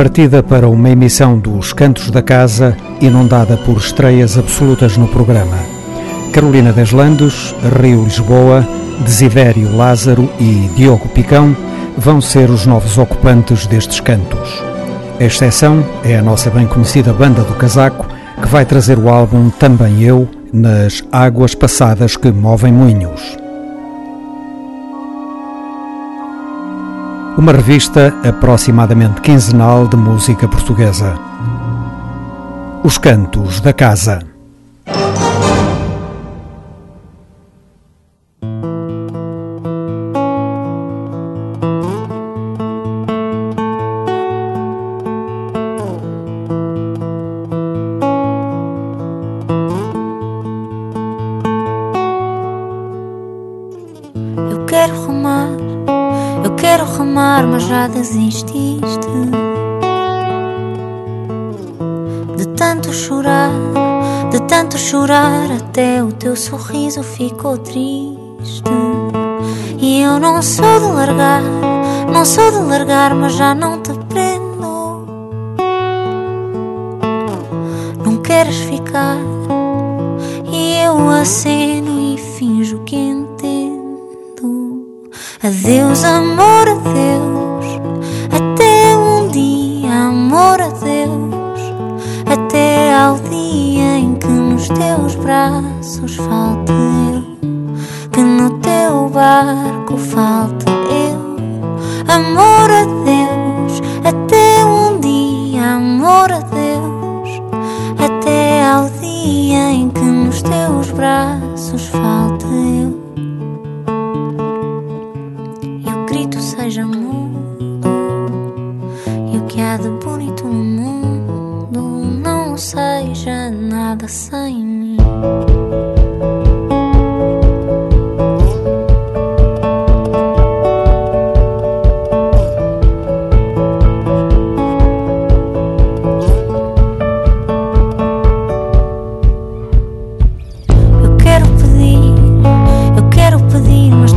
partida para uma emissão dos Cantos da Casa, inundada por estreias absolutas no programa. Carolina Deslandes, Rio Lisboa, Desidério Lázaro e Diogo Picão vão ser os novos ocupantes destes cantos. A exceção é a nossa bem conhecida Banda do Casaco, que vai trazer o álbum Também Eu, nas águas passadas que movem moinhos. Uma revista aproximadamente quinzenal de música portuguesa. Os Cantos da Casa. Sorriso ficou triste. E eu não sou de largar, não sou de largar, mas já não te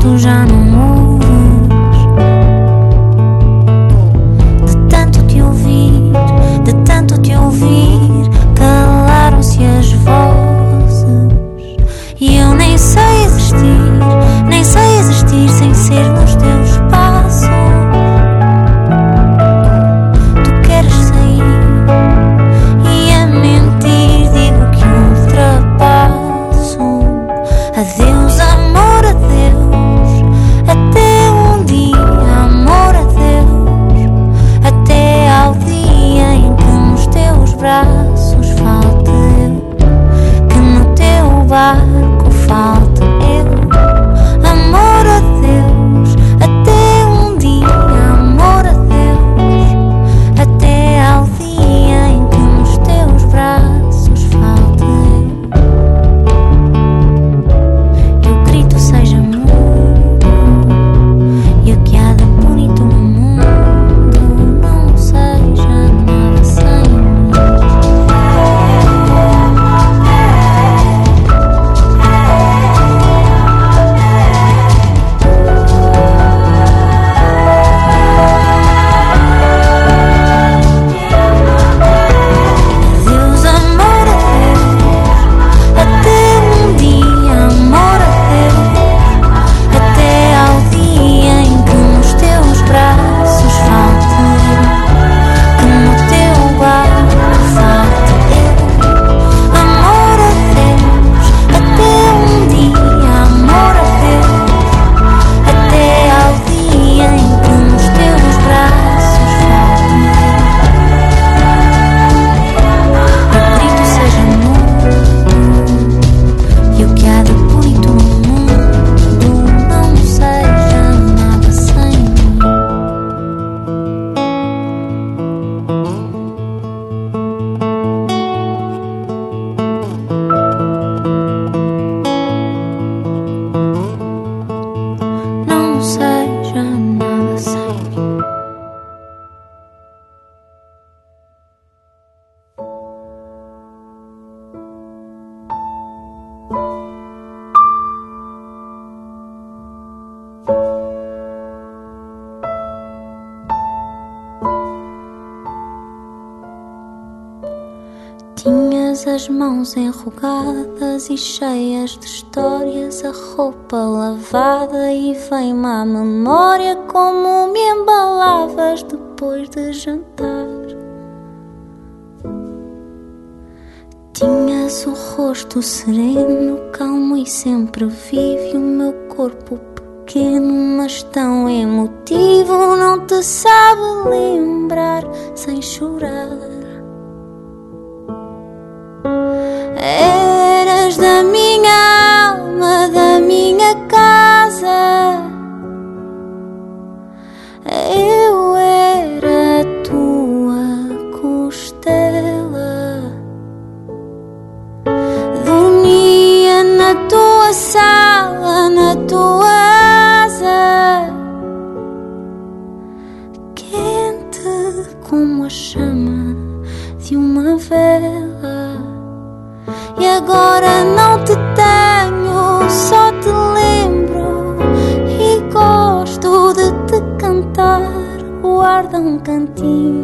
tu já não Tinhas as mãos enrugadas e cheias de histórias, a roupa lavada e vem-me à memória como me embalavas depois de jantar. Tinhas o rosto sereno, calmo e sempre vivo, e o meu corpo pequeno, mas tão emotivo, não te sabe lembrar sem chorar. 听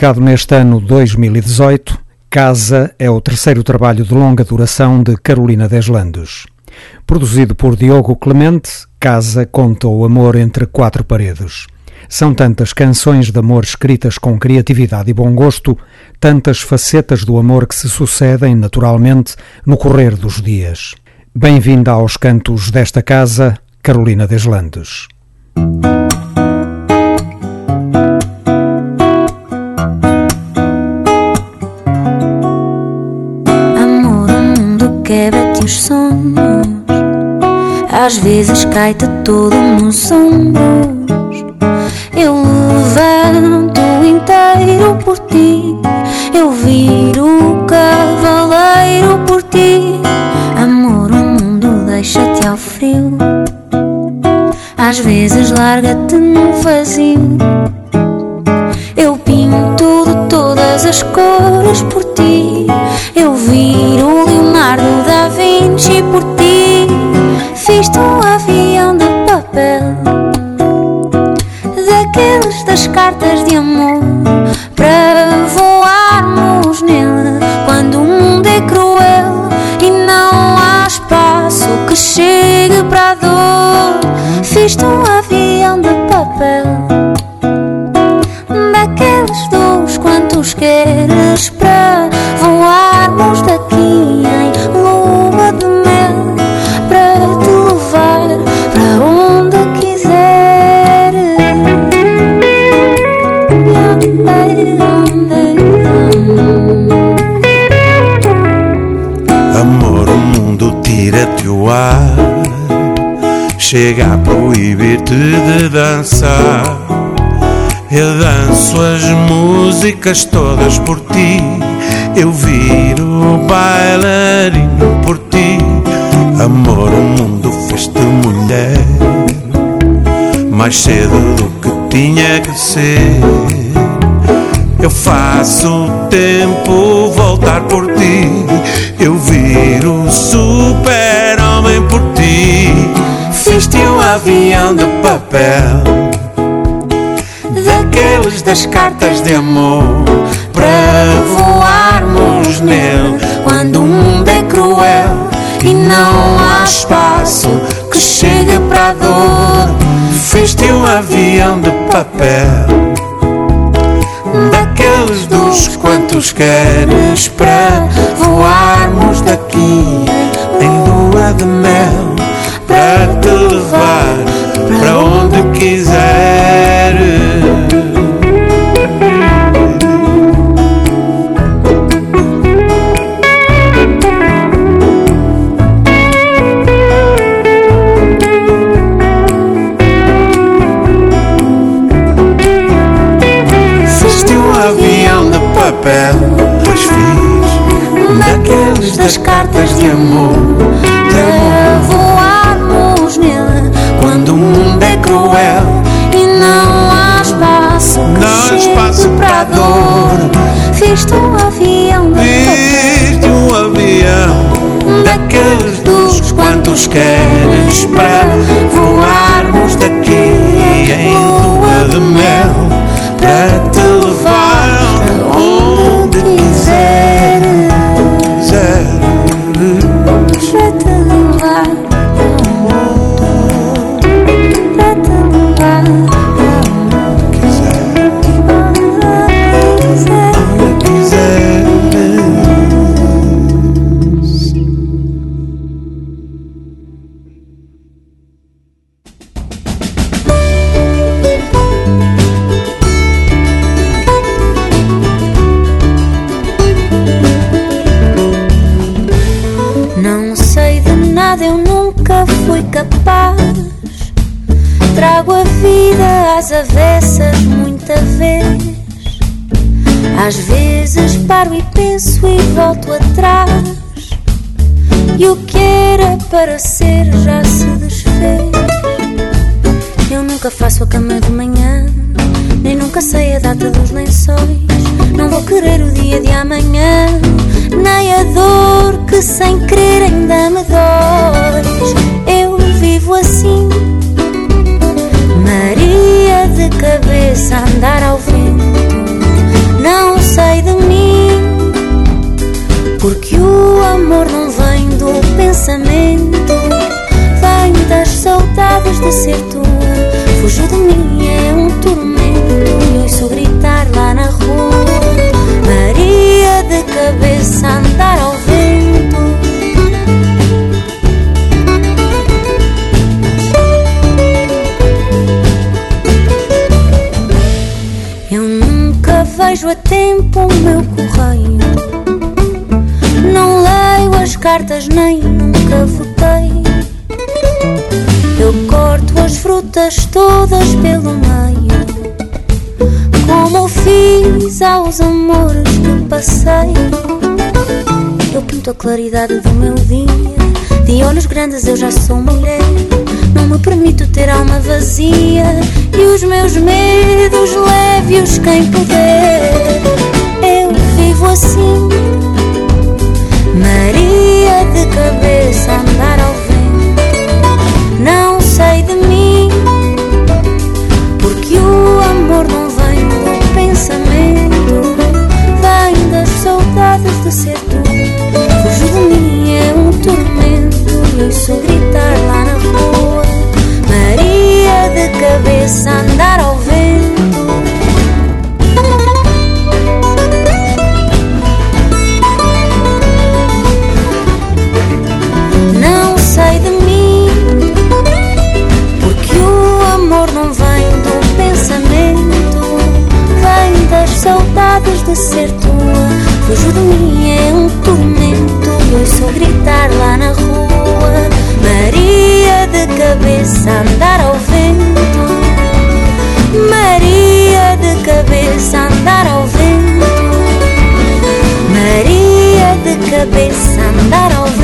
publicado neste ano 2018, Casa é o terceiro trabalho de longa duração de Carolina Deslandes. Produzido por Diogo Clemente, Casa conta o amor entre quatro paredes. São tantas canções de amor escritas com criatividade e bom gosto, tantas facetas do amor que se sucedem naturalmente no correr dos dias. Bem-vinda aos cantos desta casa, Carolina Deslandes. Quebra-te os sonhos. Às vezes cai-te todo nos ombros. Eu levanto inteiro por ti. Eu viro o cavaleiro por ti. Amor, o mundo deixa-te ao frio. Às vezes larga-te no vazio. Eu pinto de todas as cores por Vinci por chega a proibir-te de dançar. Eu danço as músicas todas por ti, eu viro bailarino por ti. Amor, o mundo fez-te mulher, mais cedo do que tinha que ser. Eu faço o tempo voltar por ti. Eu viro super-homem por ti. Avião de papel, daqueles das cartas de amor, para voarmos nele. Quando o mundo é cruel e não há espaço que chegue para a dor. Fiz-te um avião de papel. Daqueles dos quantos queres para voarmos daqui em lua de mel te levar para onde quiseres. Fiz-te um avião de papel, pois fiz daqueles das cartas de amor, aos amores que passei. Eu pinto a claridade do meu dia. De olhos grandes eu já sou mulher. Não me permito ter alma vazia. E os meus medos leve-os quem puder. Eu vivo assim. Maria de cabeça andar cabeça andar ao vento. Não sei de mim, porque o amor não vem do pensamento, vem das saudades de ser tua. Fujo de mim é um tormento, e ouço gritar lá na rua. Maria de cabeça andar ao vento. Cabeça andar ao vento. Maria de cabeça andar ao vento.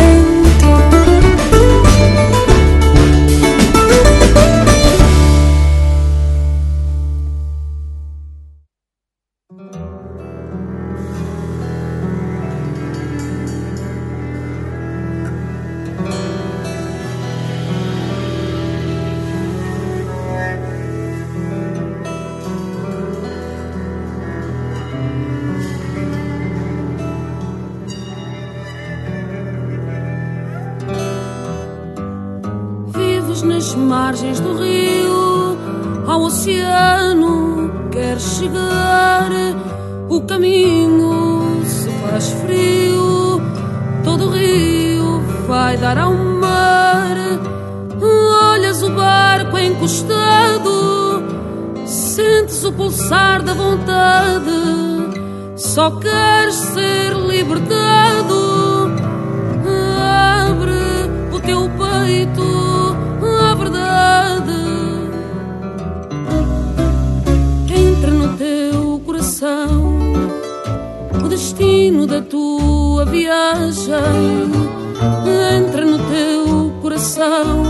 Coração,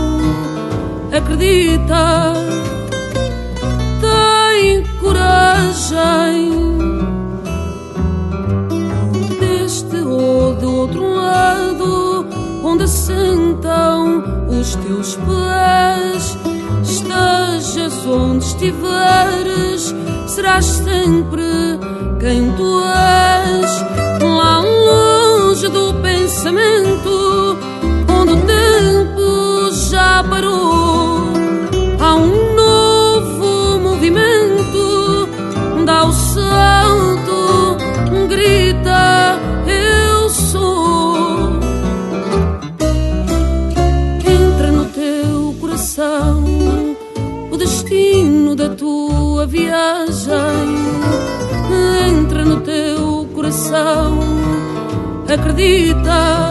acredita, tem coragem. Deste ou do outro lado, onde sentam os teus pés. Estejas onde estiveres, serás sempre quem tu és. Lá longe do pensamento, parou, há um novo movimento. Dá o salto, grita, eu sou. Entra no teu coração o destino da tua viagem. Entra no teu coração, acredita,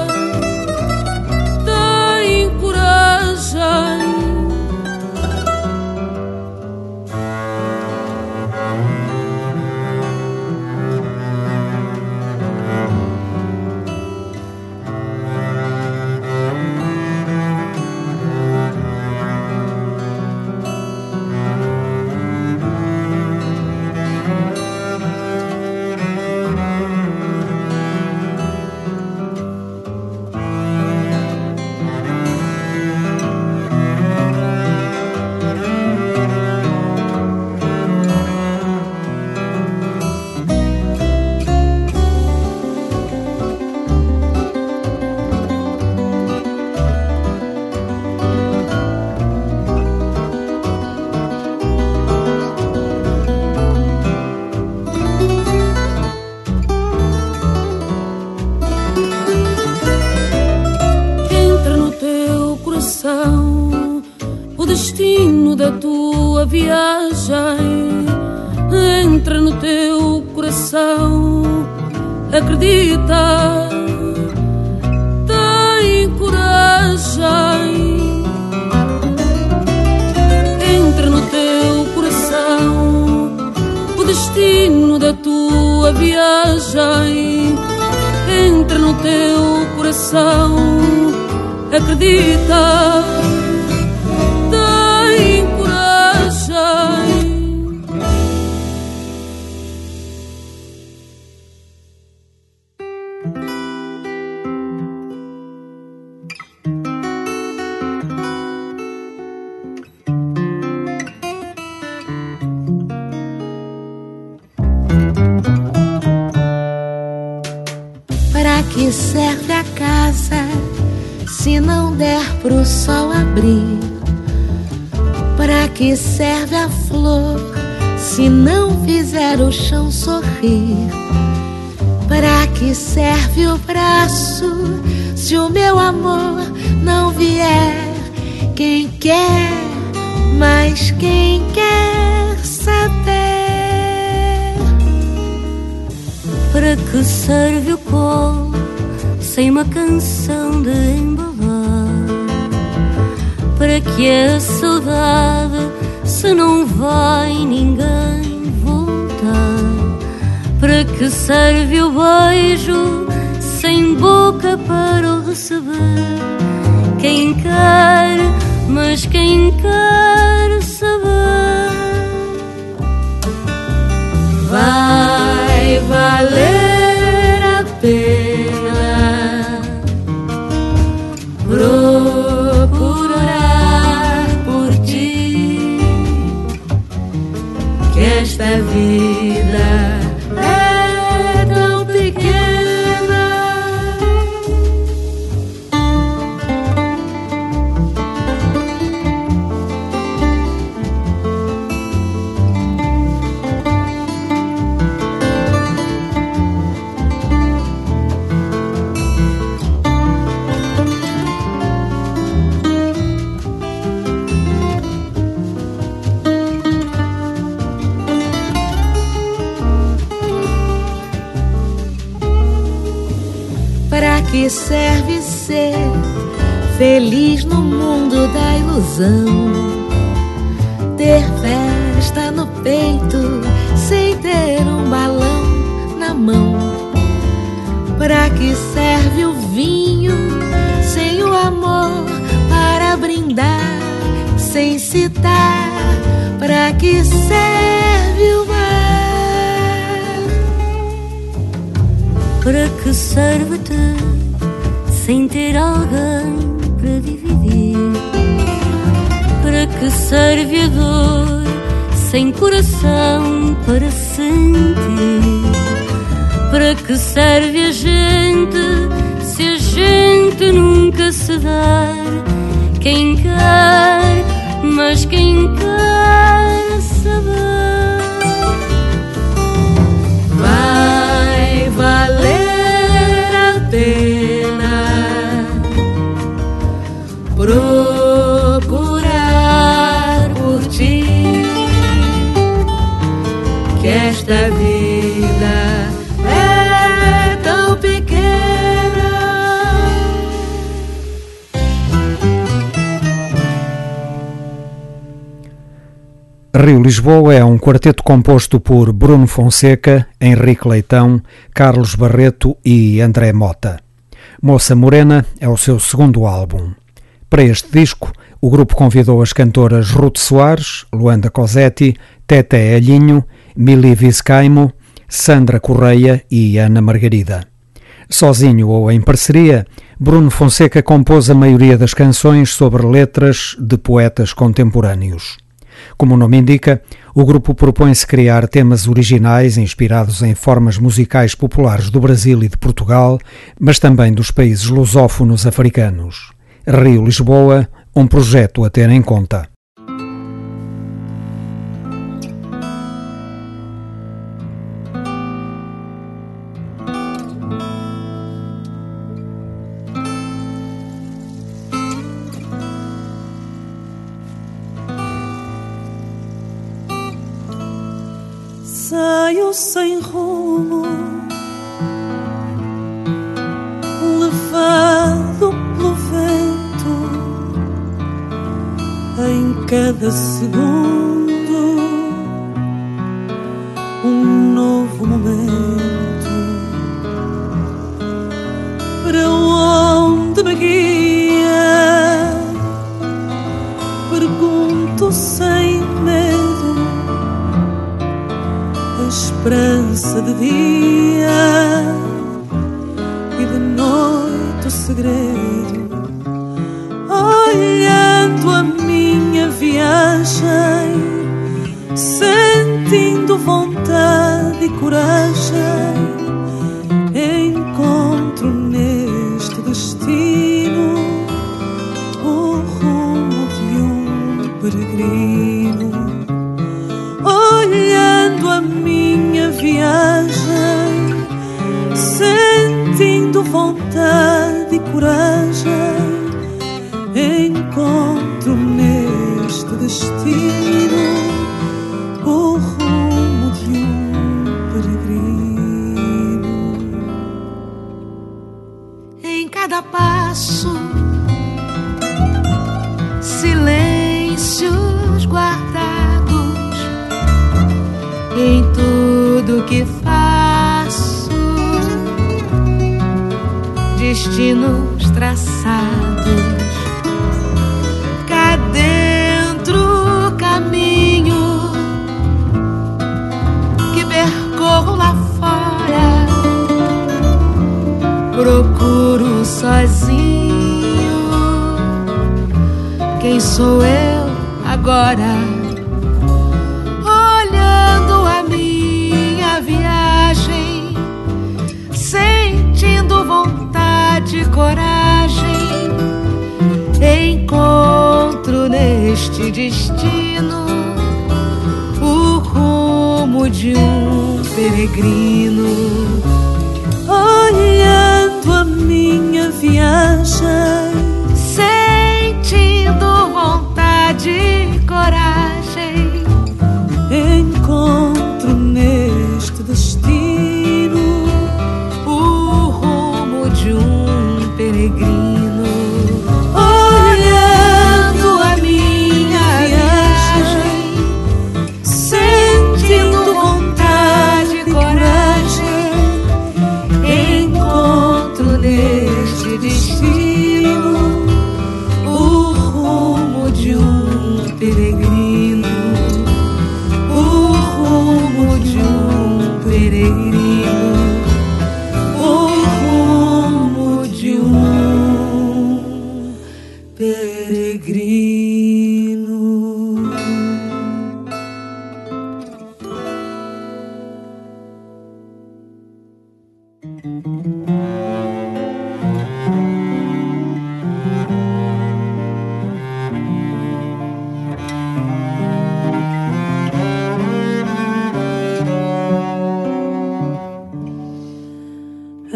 coração, acredita. Pro sol abrir. Para que serve a flor se não fizer o chão sorrir? Para que serve o braço se o meu amor não vier? Quem quer, mas quem quer saber? Para que serve o colo sem uma canção de embalar? Para que a saudade se não vai ninguém voltar? Para que serve o beijo sem boca para o receber? Quem quer, mas quem quer sem coração para sentir? Para que serve a gente se a gente nunca se dar? Quem quer, mas quem quer saber, vai valer esta vida é tão pequena. Rio Lisboa é um quarteto composto por Bruno Fonseca, Henrique Leitão, Carlos Barreto e André Mota. Moça Morena é o seu segundo álbum. Para este disco, o grupo convidou as cantoras Ruth Soares, Luanda Cosetti, Tete Alhinho, Mili Vizcaimo, Sandra Correia e Ana Margarida. Sozinho ou em parceria, Bruno Fonseca compôs a maioria das canções sobre letras de poetas contemporâneos. Como o nome indica, o grupo propõe-se criar temas originais inspirados em formas musicais populares do Brasil e de Portugal, mas também dos países lusófonos africanos. Rio-Lisboa, um projeto a ter em conta. Sem rumo, levado pelo vento em cada segundo, a esperança de dia e de noite o segredo. Olhando a minha viagem, sentindo vontade e coragem, encontro neste destino o rumo de um peregrino viagem, sentindo vontade e coragem, encontro neste destino destinos peregrino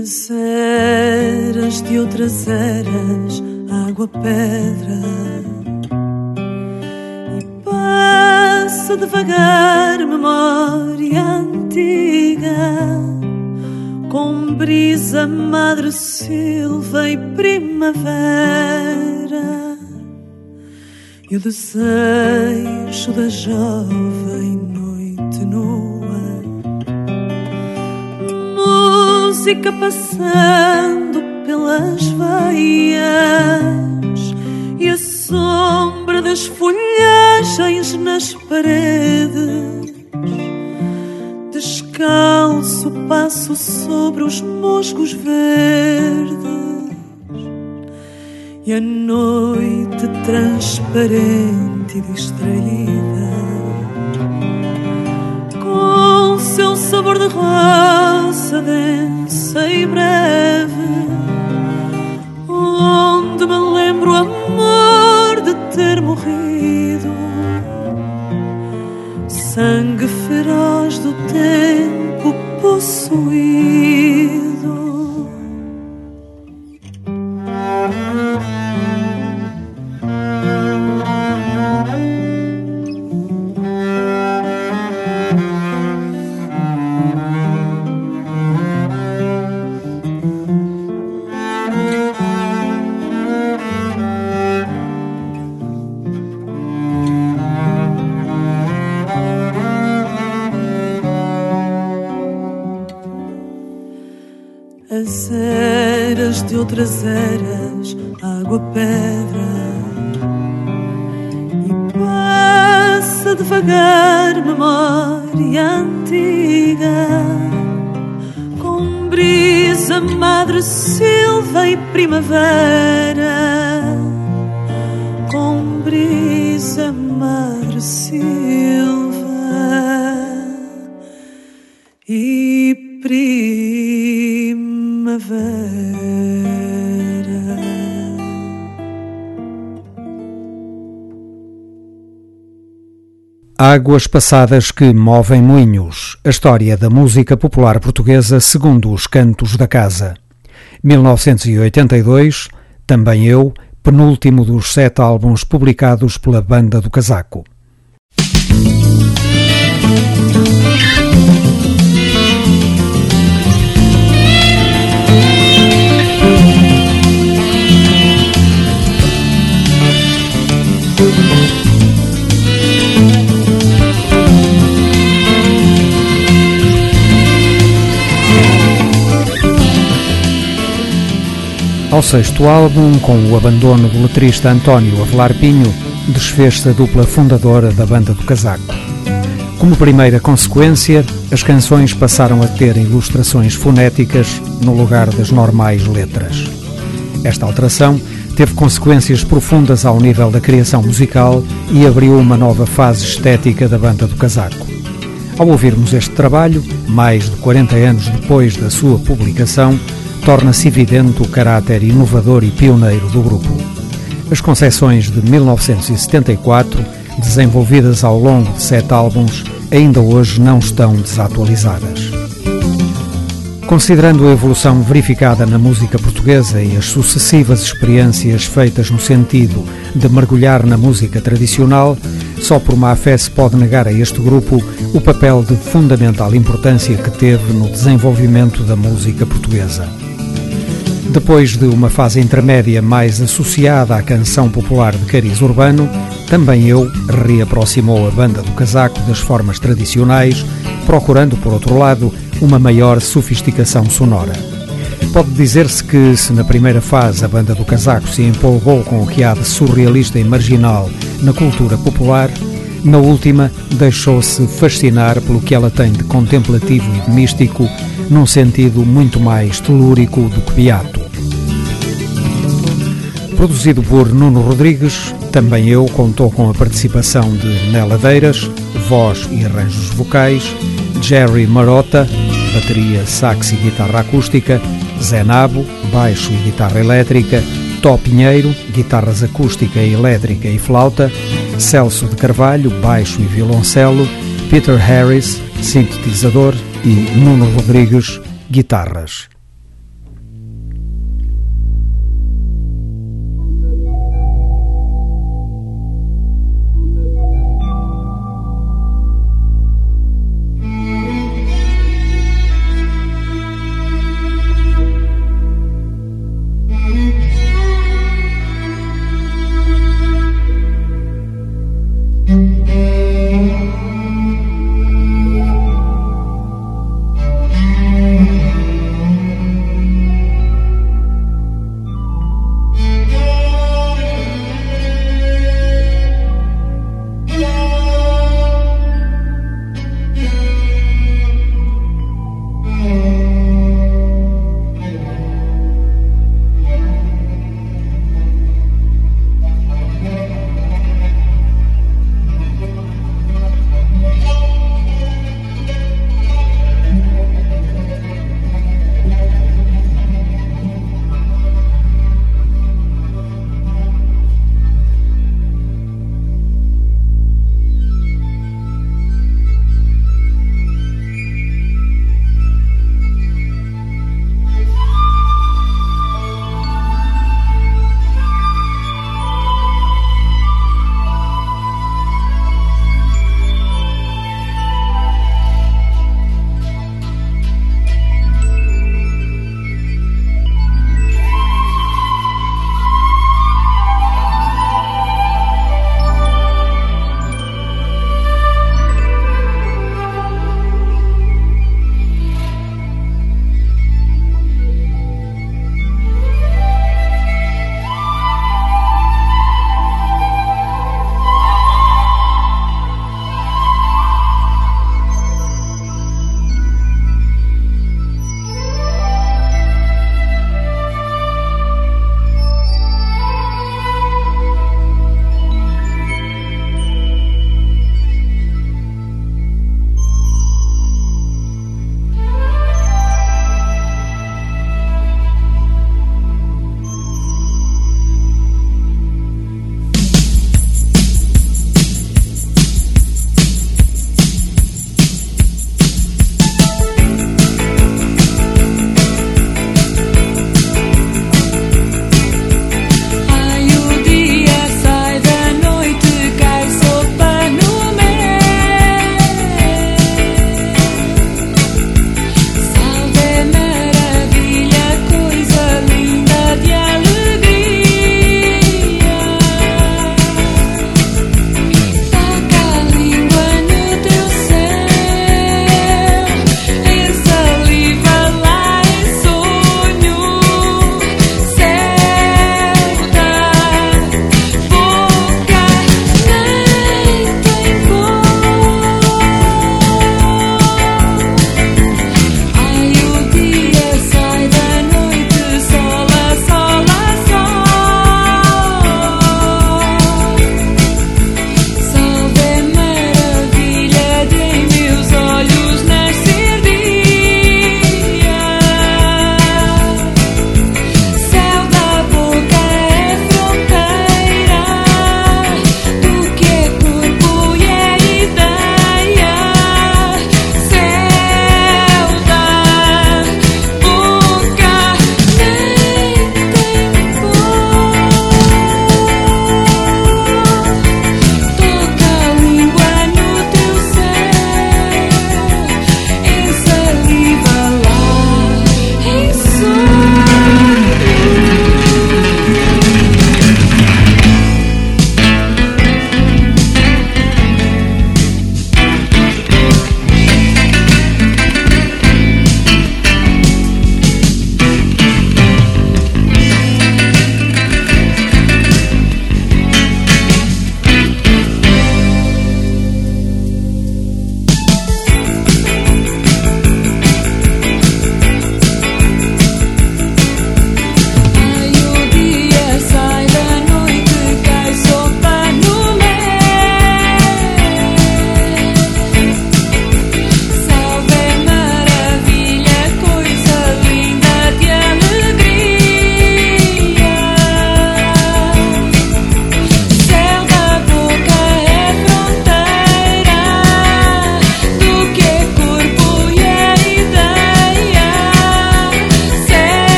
As eras de outras eras, água, pedra. E passa devagar memória antiga, com brisa, madre silva e primavera. E o desejo da jovem noite música passando pelas veias e a sombra das folhagens nas paredes. Descalço passo sobre os musgos verdes e a noite transparente e distraída com seu sabor de rosa densa e breve, onde me lembro, amor, de ter morrido. Sangue feroz do tempo possuído. Águas passadas que movem moinhos. A história da música popular portuguesa segundo os cantos da casa. 1982, também eu, penúltimo dos sete álbuns publicados pela Banda do Casaco. Ao sexto álbum, com o abandono do letrista António Avelar Pinho, desfez-se a dupla fundadora da banda do Casaco. Como primeira consequência, as canções passaram a ter ilustrações fonéticas no lugar das normais letras. Esta alteração teve consequências profundas ao nível da criação musical e abriu uma nova fase estética da banda do Casaco. Ao ouvirmos este trabalho, mais de 40 anos depois da sua publicação, torna-se evidente o caráter inovador e pioneiro do grupo. As concepções de 1974, desenvolvidas ao longo de sete álbuns, ainda hoje não estão desatualizadas. Considerando a evolução verificada na música portuguesa e as sucessivas experiências feitas no sentido de mergulhar na música tradicional, só por má fé se pode negar a este grupo o papel de fundamental importância que teve no desenvolvimento da música portuguesa. Depois de uma fase intermédia mais associada à canção popular de cariz urbano, também eu reaproximou a banda do casaco das formas tradicionais, procurando, por outro lado, uma maior sofisticação sonora. Pode dizer-se que, se na primeira fase a banda do casaco se empolgou com o que há de surrealista e marginal na cultura popular, na última deixou-se fascinar pelo que ela tem de contemplativo e de místico, num sentido muito mais telúrico do que beato. Produzido por Nuno Rodrigues, também eu contou com a participação de Neladeiras, voz e arranjos vocais, Jerry Marota, bateria, sax e guitarra acústica, Zé Nabo, baixo e guitarra elétrica, Tó Pinheiro, guitarras acústica, elétrica e flauta, Celso de Carvalho, baixo e violoncelo, Peter Harris, sintetizador e Nuno Rodrigues, guitarras.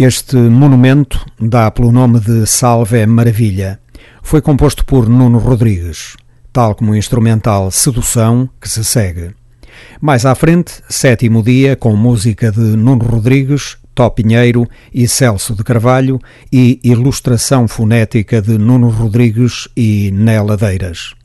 Este monumento dá pelo nome de Salve Maravilha. Foi composto por Nuno Rodrigues, tal como o instrumental Sedução, que se segue. Mais à frente, sétimo dia, com música de Nuno Rodrigues, Tó Pinheiro e Celso de Carvalho e ilustração fonética de Nuno Rodrigues e Neladeiras.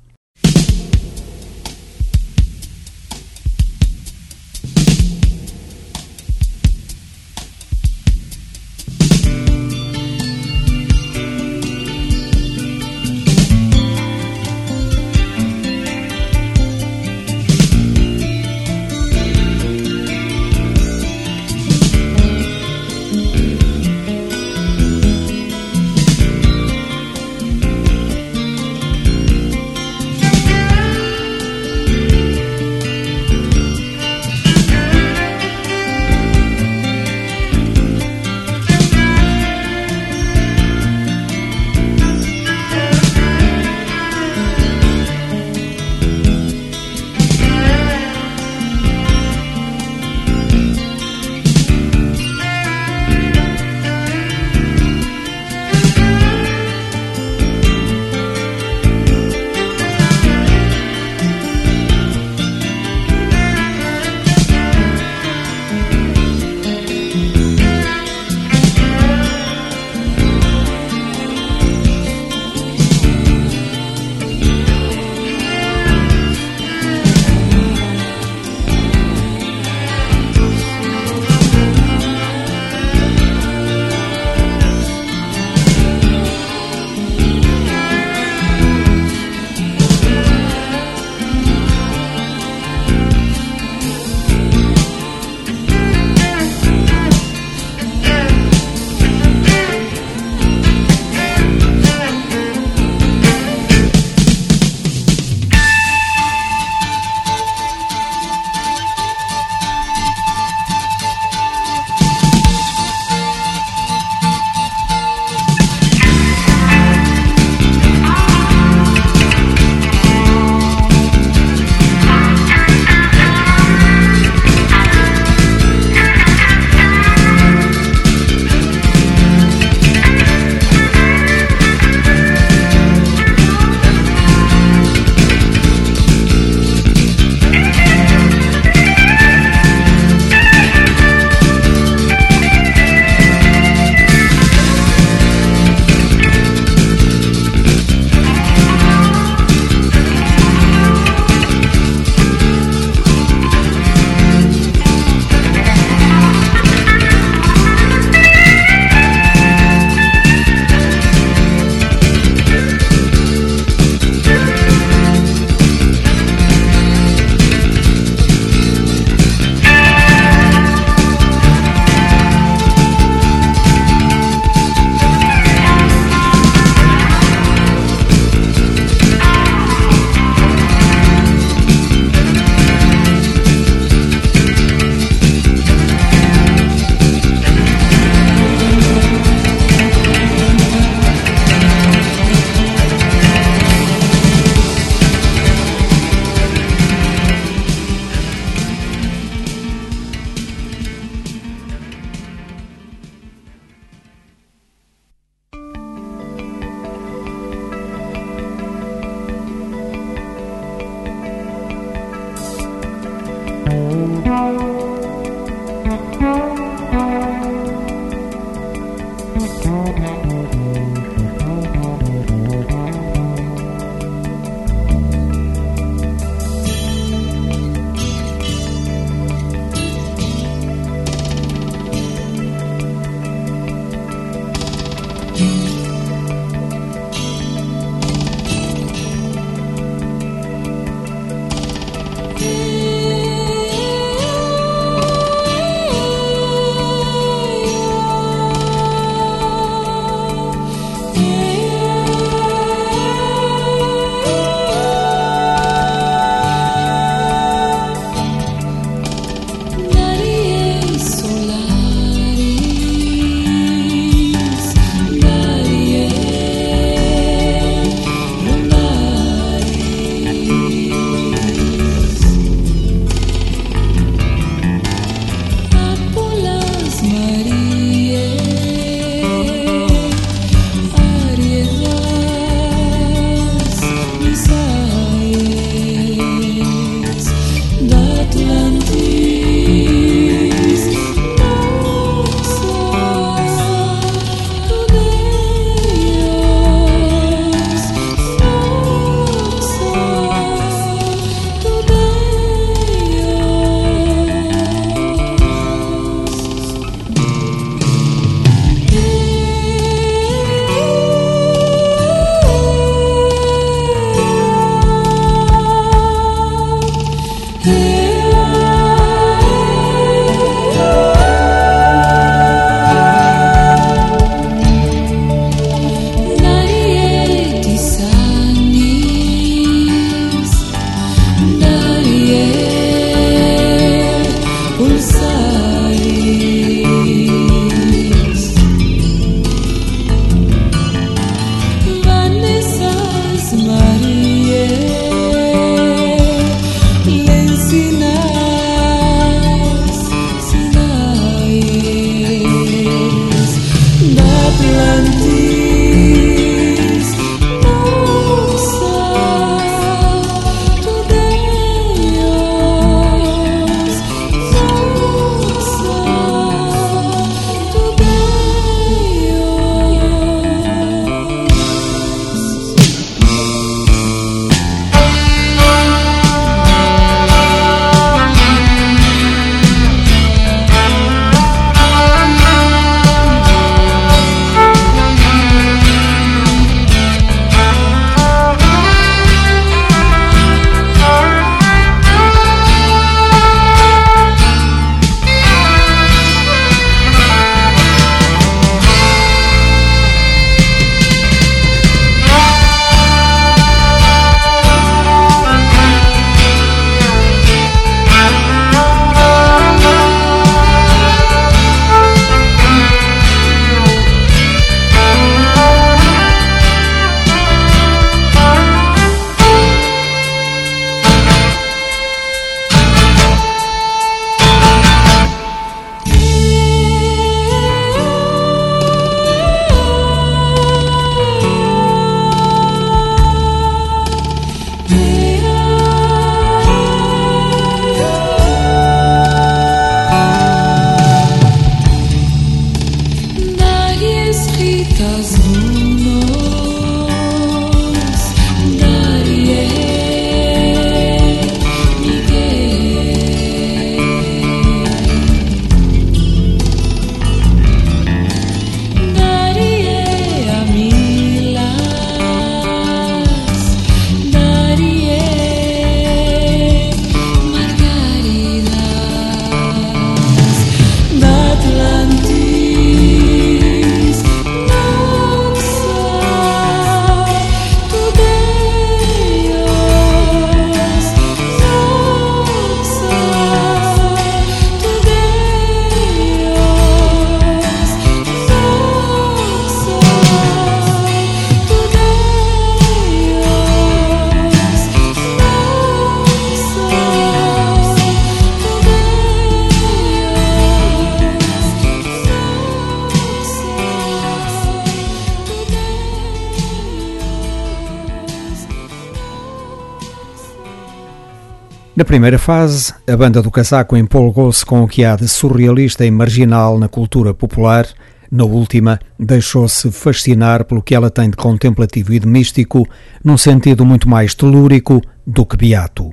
Primeira fase, a banda do casaco empolgou-se com o que há de surrealista e marginal na cultura popular. Na última, deixou-se fascinar pelo que ela tem de contemplativo e de místico, num sentido muito mais telúrico do que beato.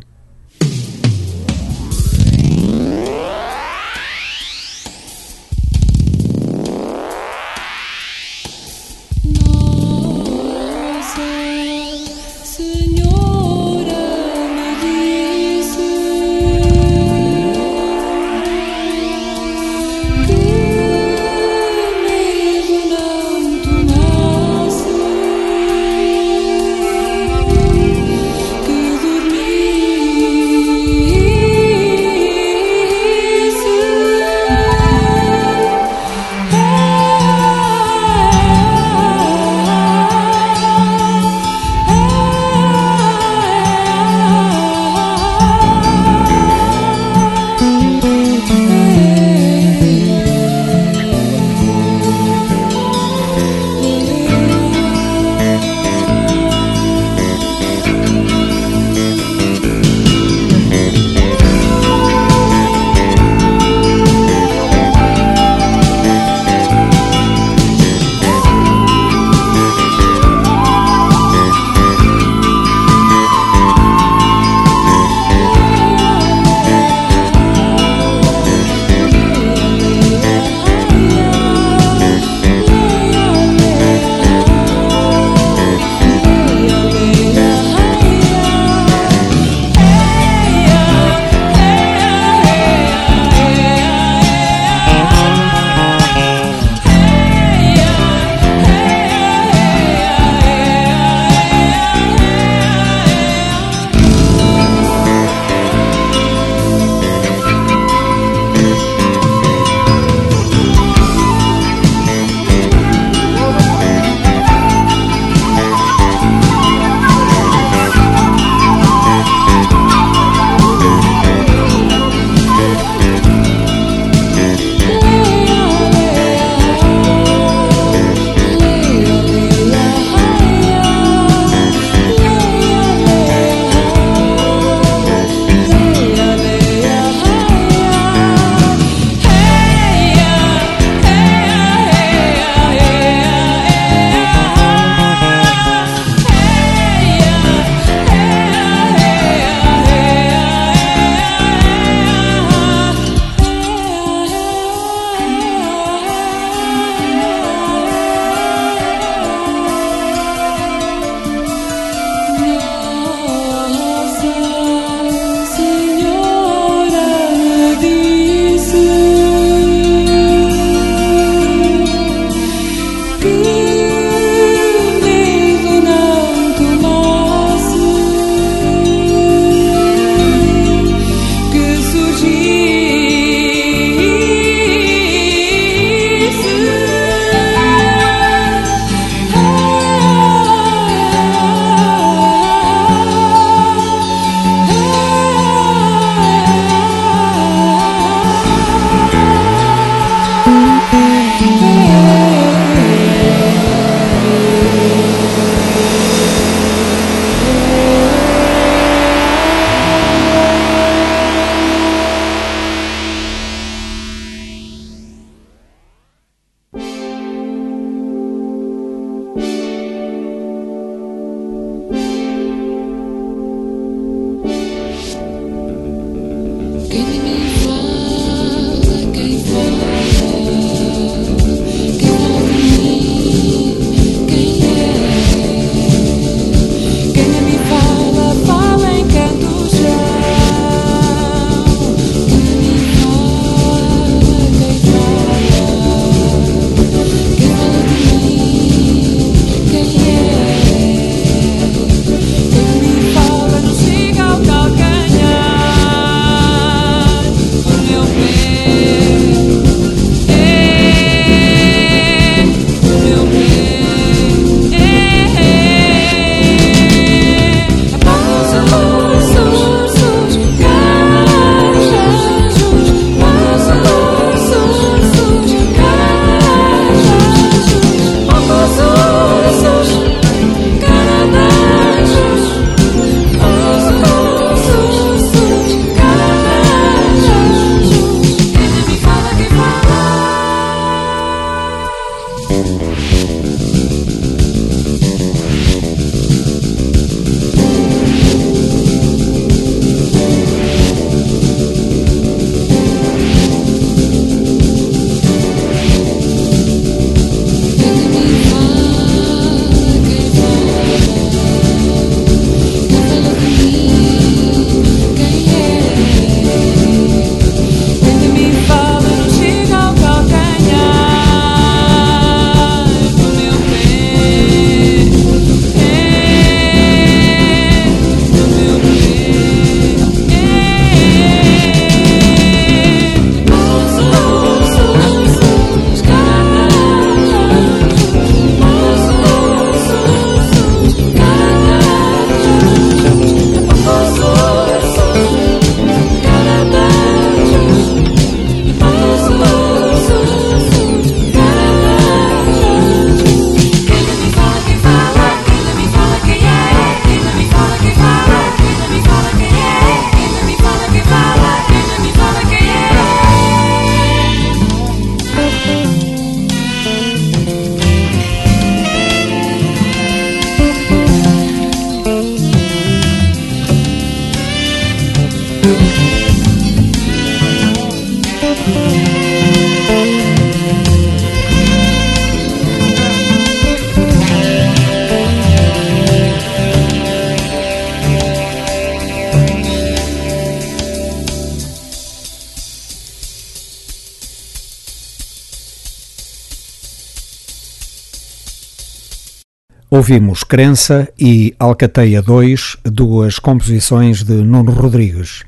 Ouvimos Crença e Alcateia 2, duas composições de Nuno Rodrigues.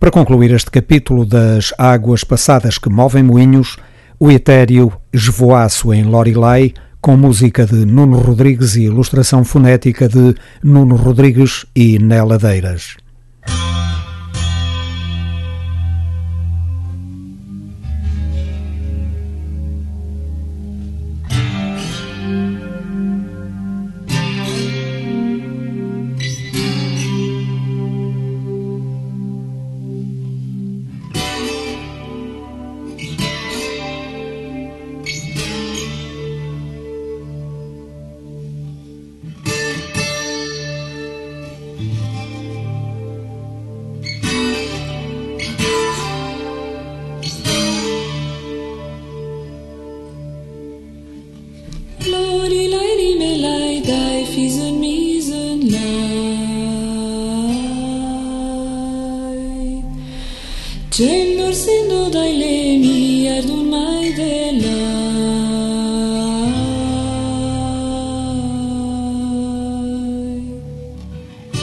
Para concluir este capítulo das águas passadas que movem moinhos, o etéreo Esvoaço em Lorelai, com música de Nuno Rodrigues e ilustração fonética de Nuno Rodrigues e Neladeiras.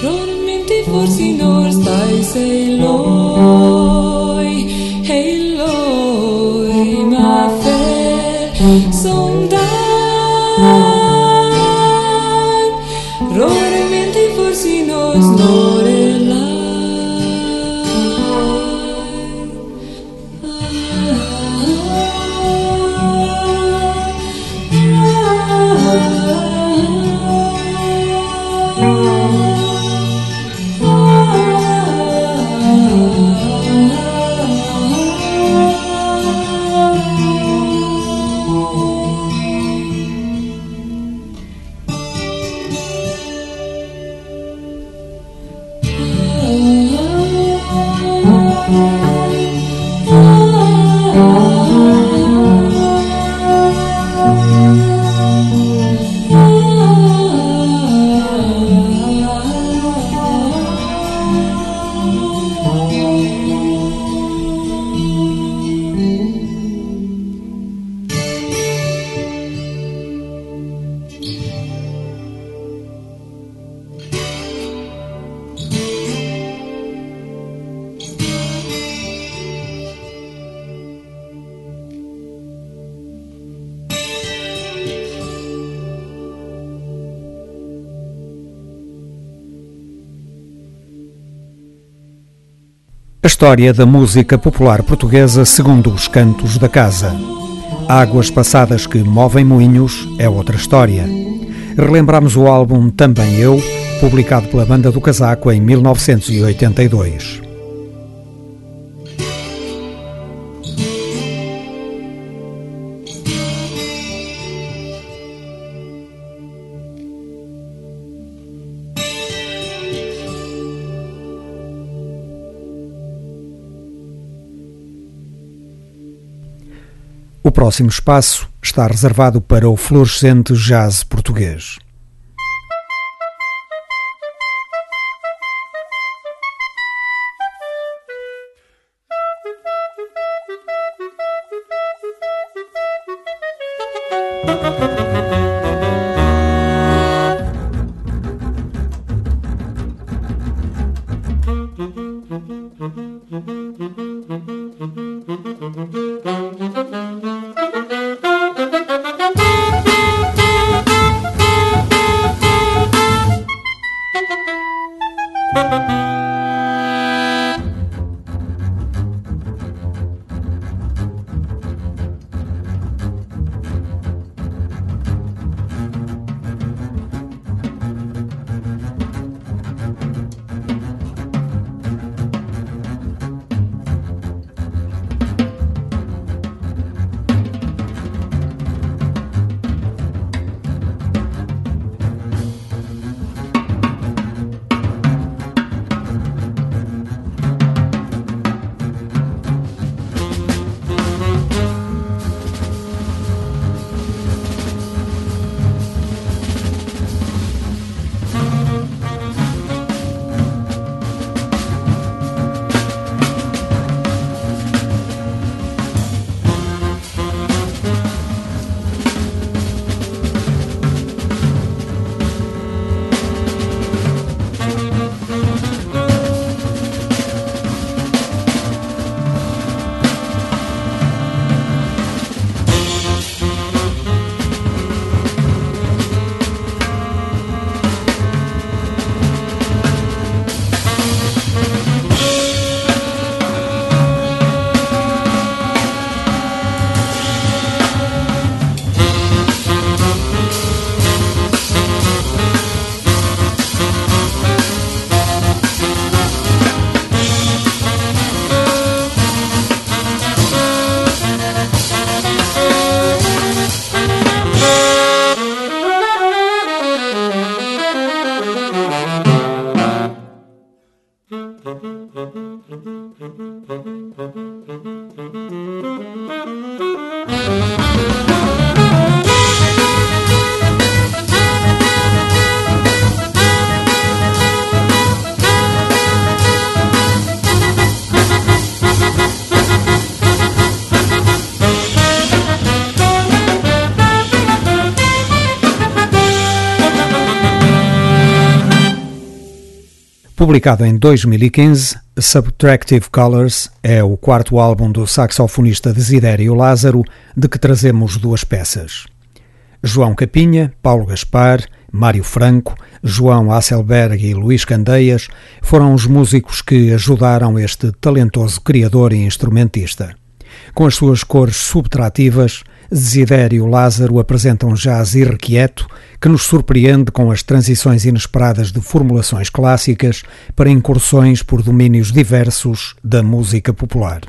Dormenti forse in or stai sei. A história da música popular portuguesa segundo os cantos da casa. Águas passadas que movem moinhos é outra história. Relembramos o álbum Também Eu, publicado pela Banda do Casaco em 1982. Próximo espaço está reservado para o florescente jazz português. Publicado em 2015, Subtractive Colors é o quarto álbum do saxofonista Desidério Lázaro, de que trazemos duas peças. João Capinha, Paulo Gaspar, Mário Franco, João Hasselberg e Luís Candeias foram os músicos que ajudaram este talentoso criador e instrumentista. Com as suas cores subtrativas, Desidério Lázaro apresenta um jazz irrequieto que nos surpreende com as transições inesperadas de formulações clássicas para incursões por domínios diversos da música popular.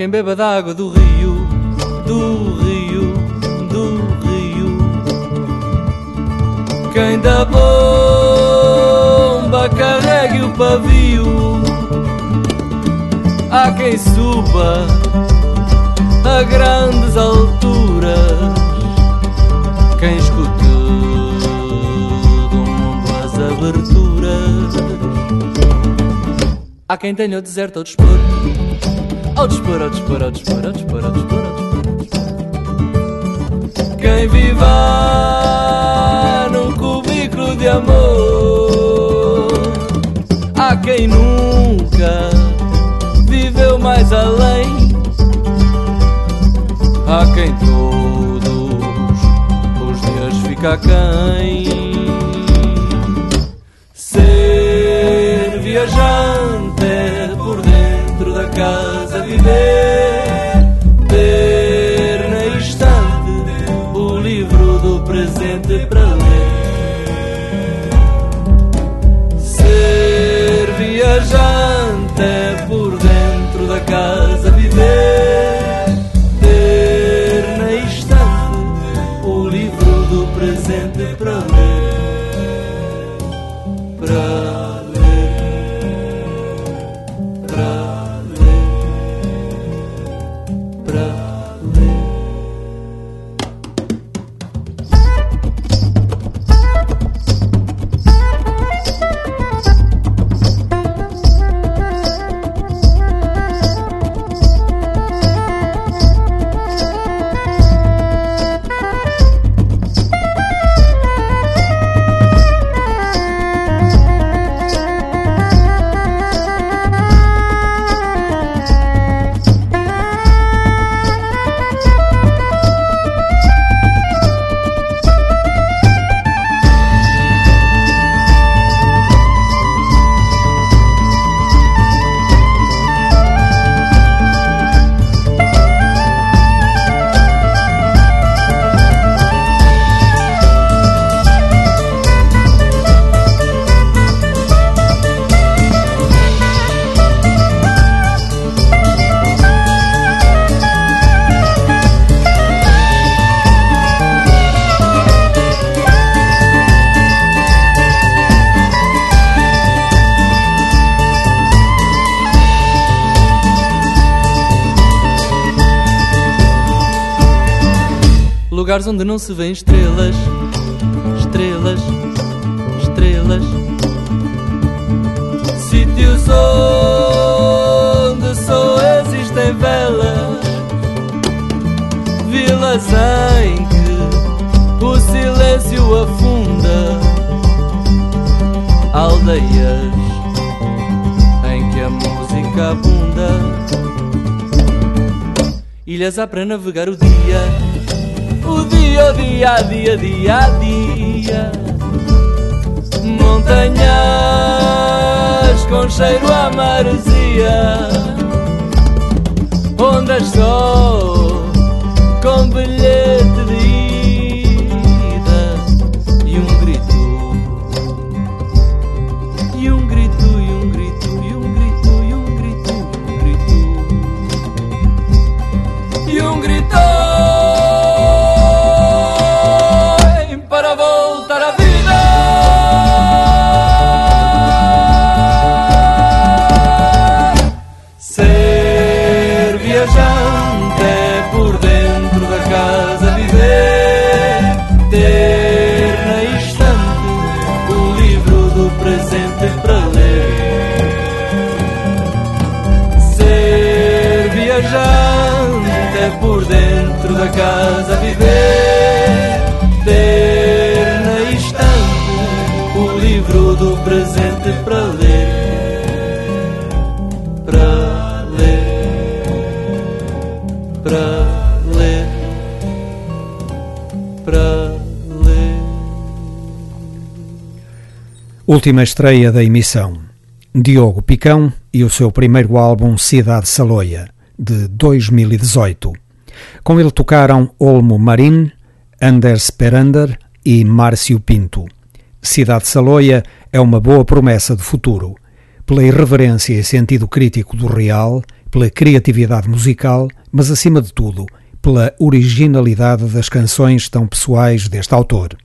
Quem beba da água do rio, do rio, do rio. Quem da bomba carregue o pavio. Há quem suba a grandes alturas. Quem mundo as aberturas. Há quem tenha o deserto ao dispor ao dispor, ao dispor, ao dispor, ao dispor, ao dispor, ao dispor. Quem viva num cubículo de amor, há quem nunca viveu mais além, há quem todos os dias fica quem? Ser viajante casa viver, lugares onde não se vêem estrelas, estrelas, estrelas. Sítios onde só existem velas, vilas em que o silêncio afunda, aldeias em que a música abunda, ilhas há para navegar o dia o dia, a dia, dia a dia. Montanhas com cheiro a maresia, ondas só com bilhete de Última estreia da emissão. Diogo Picão e o seu primeiro álbum Cidade Saloia, de 2018. Com ele tocaram Olmo Marin, Anders Perander e Márcio Pinto. Cidade Saloia é uma boa promessa de futuro, pela irreverência e sentido crítico do real, pela criatividade musical, mas acima de tudo, pela originalidade das canções tão pessoais deste autor.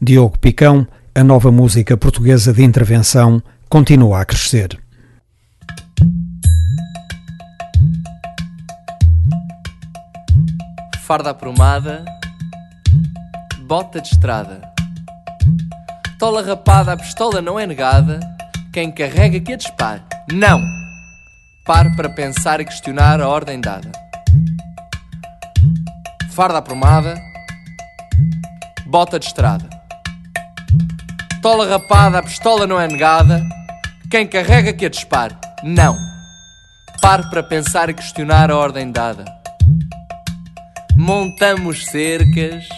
Diogo Picão, a nova música portuguesa de intervenção, continua a crescer. Farda aprumada, bota de estrada. Tola rapada, a pistola não é negada. Quem carrega que a dispare. Não! Pare para pensar e questionar a ordem dada. Farda aprumada, bota de estrada. Tola rapada, a pistola não é negada. Quem carrega que a dispare. Não! Pare para pensar e questionar a ordem dada. Montamos cercas,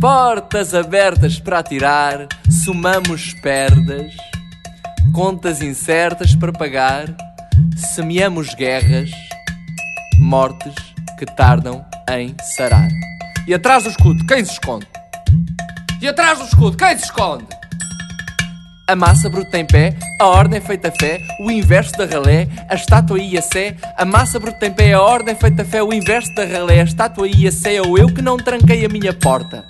portas abertas para atirar, somamos perdas, contas incertas para pagar, semeamos guerras, mortes que tardam em sarar. E atrás do escudo, quem se esconde? E atrás do escudo, quem se esconde? A massa bruta em pé, a ordem feita fé, o inverso da ralé, a estátua e a sé. A massa bruta em pé, a ordem feita fé, o inverso da ralé, a estátua e a sé. Ou eu que não tranquei a minha porta.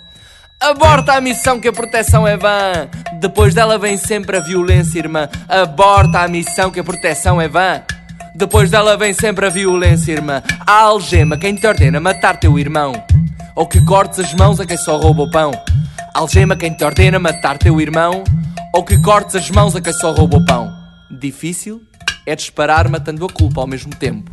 Aborta a missão que a proteção é vã. Depois dela vem sempre a violência, irmã. Aborta a missão que a proteção é vã. Depois dela vem sempre a violência, irmã. A algema, quem te ordena matar teu irmão. Ou que cortes as mãos a quem só rouba o pão. Algema, quem te ordena matar teu irmão ou que cortes as mãos a quem só rouba o pão. Difícil é disparar matando a culpa ao mesmo tempo.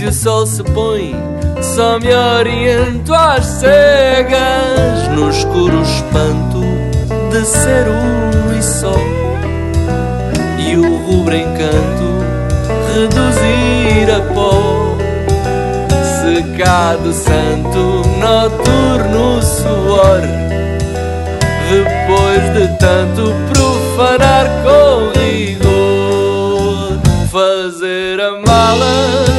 Se o sol se põe, só me oriento às cegas. No escuro espanto de ser um e só. E o rubro encanto reduzir a pó pecado santo, noturno suor. Depois de tanto profanar com rigor, fazer a mala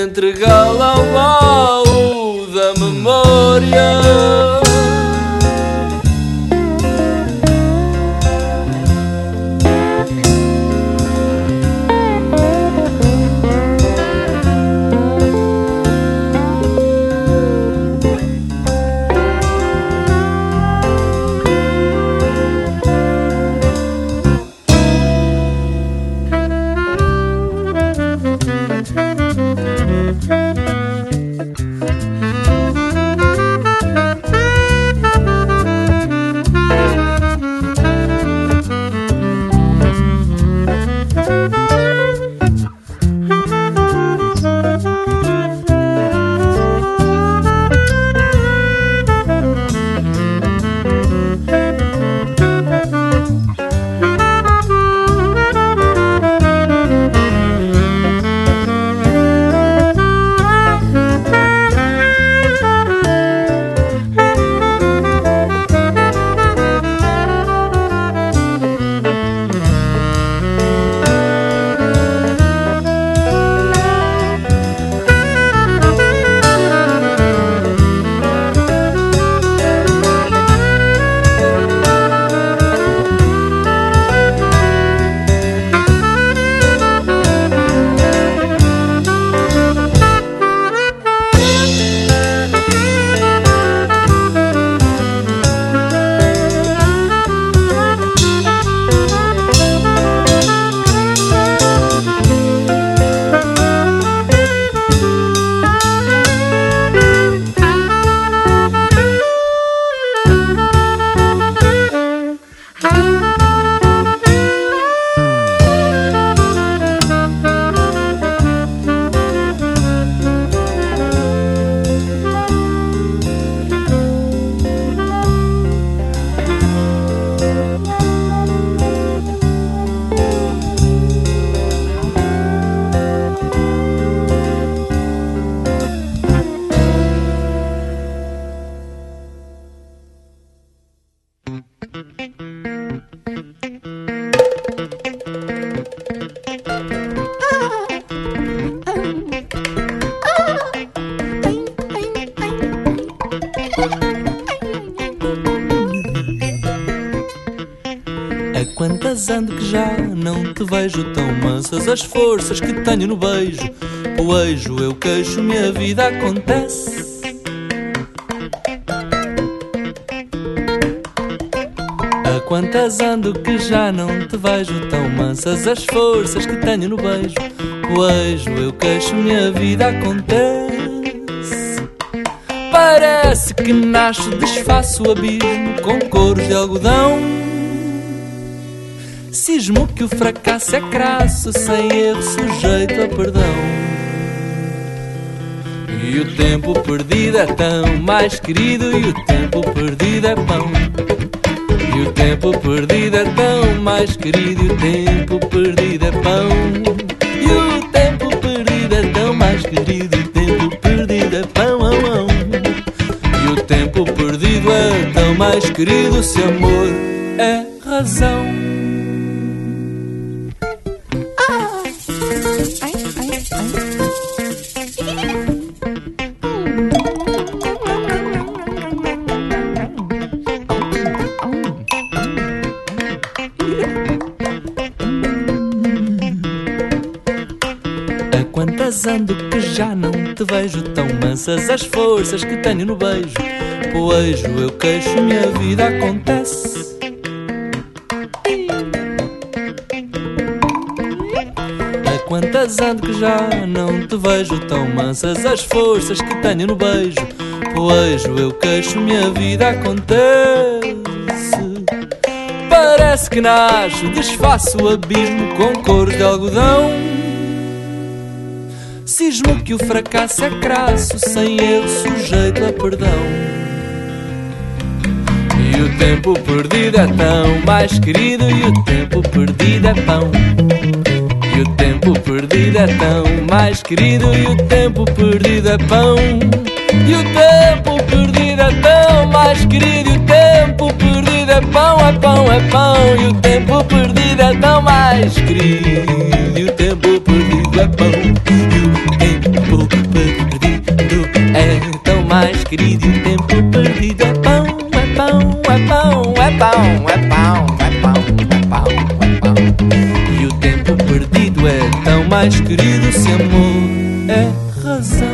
entregá-la ao baú da memória. Vejo tão mansas as forças que tenho no beijo. Poejo, eu queixo, minha vida acontece. Há quantas ando que já não te vejo tão mansas as forças que tenho no beijo. Poejo, eu queixo, minha vida acontece. Parece que nasce, desfaço o abismo com coros de algodão. Cismo que o fracasso é crasso, sem erro, sujeito a perdão. E o tempo perdido é tão mais querido, e o tempo perdido é pão. E o tempo perdido é tão mais querido, e o tempo perdido é pão. E o tempo perdido é tão mais querido, e o tempo perdido é pão. E o tempo perdido é tão mais querido, se amor é razão. Mansas as forças que tenho no beijo. Poejo, eu queixo, minha vida acontece. Há quantas ando que já não te vejo tão mansas as forças que tenho no beijo. Poejo, eu queixo, minha vida acontece. Parece que nasce, desfaço o abismo com cor de algodão. Cismo que o fracasso é crasso, sem erro, sujeito a perdão. E o tempo perdido é tão mais querido, e o tempo perdido é pão. E o tempo perdido é tão mais querido, e o tempo perdido é pão. E o tempo perdido é tão mais querido, e o tempo perdido é pão, é pão, é pão. E o tempo perdido é tão mais querido, e o tempo perdido é pão. mais querido e o tempo perdido é pão, é pão, é pão, é pão, é pão, é pão, é pão, é pão. E o tempo perdido é tão mais querido se amor é razão.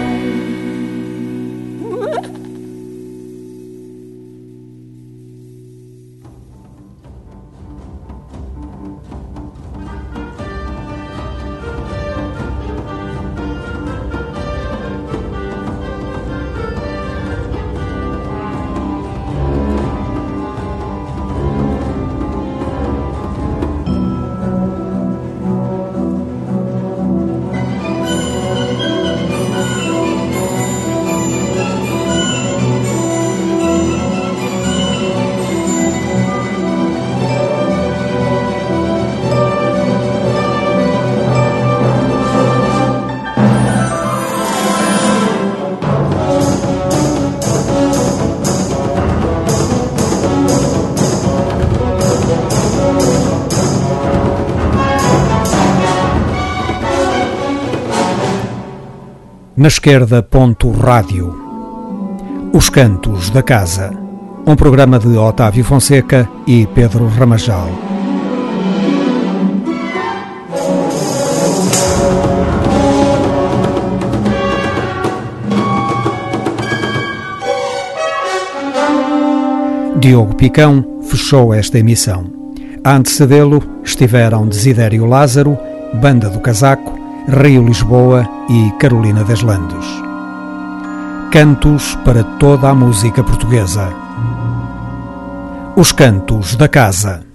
Na esquerda, ponto rádio. Os Cantos da Casa. Um programa de Otávio Fonseca e Pedro Ramajal. Diogo Picão fechou esta emissão. A antecedê-lo estiveram Desidério Lázaro, Banda do Casaco, Rio Lisboa e Carolina Deslandes. Cantos para toda a música portuguesa. Os Cantos da Casa.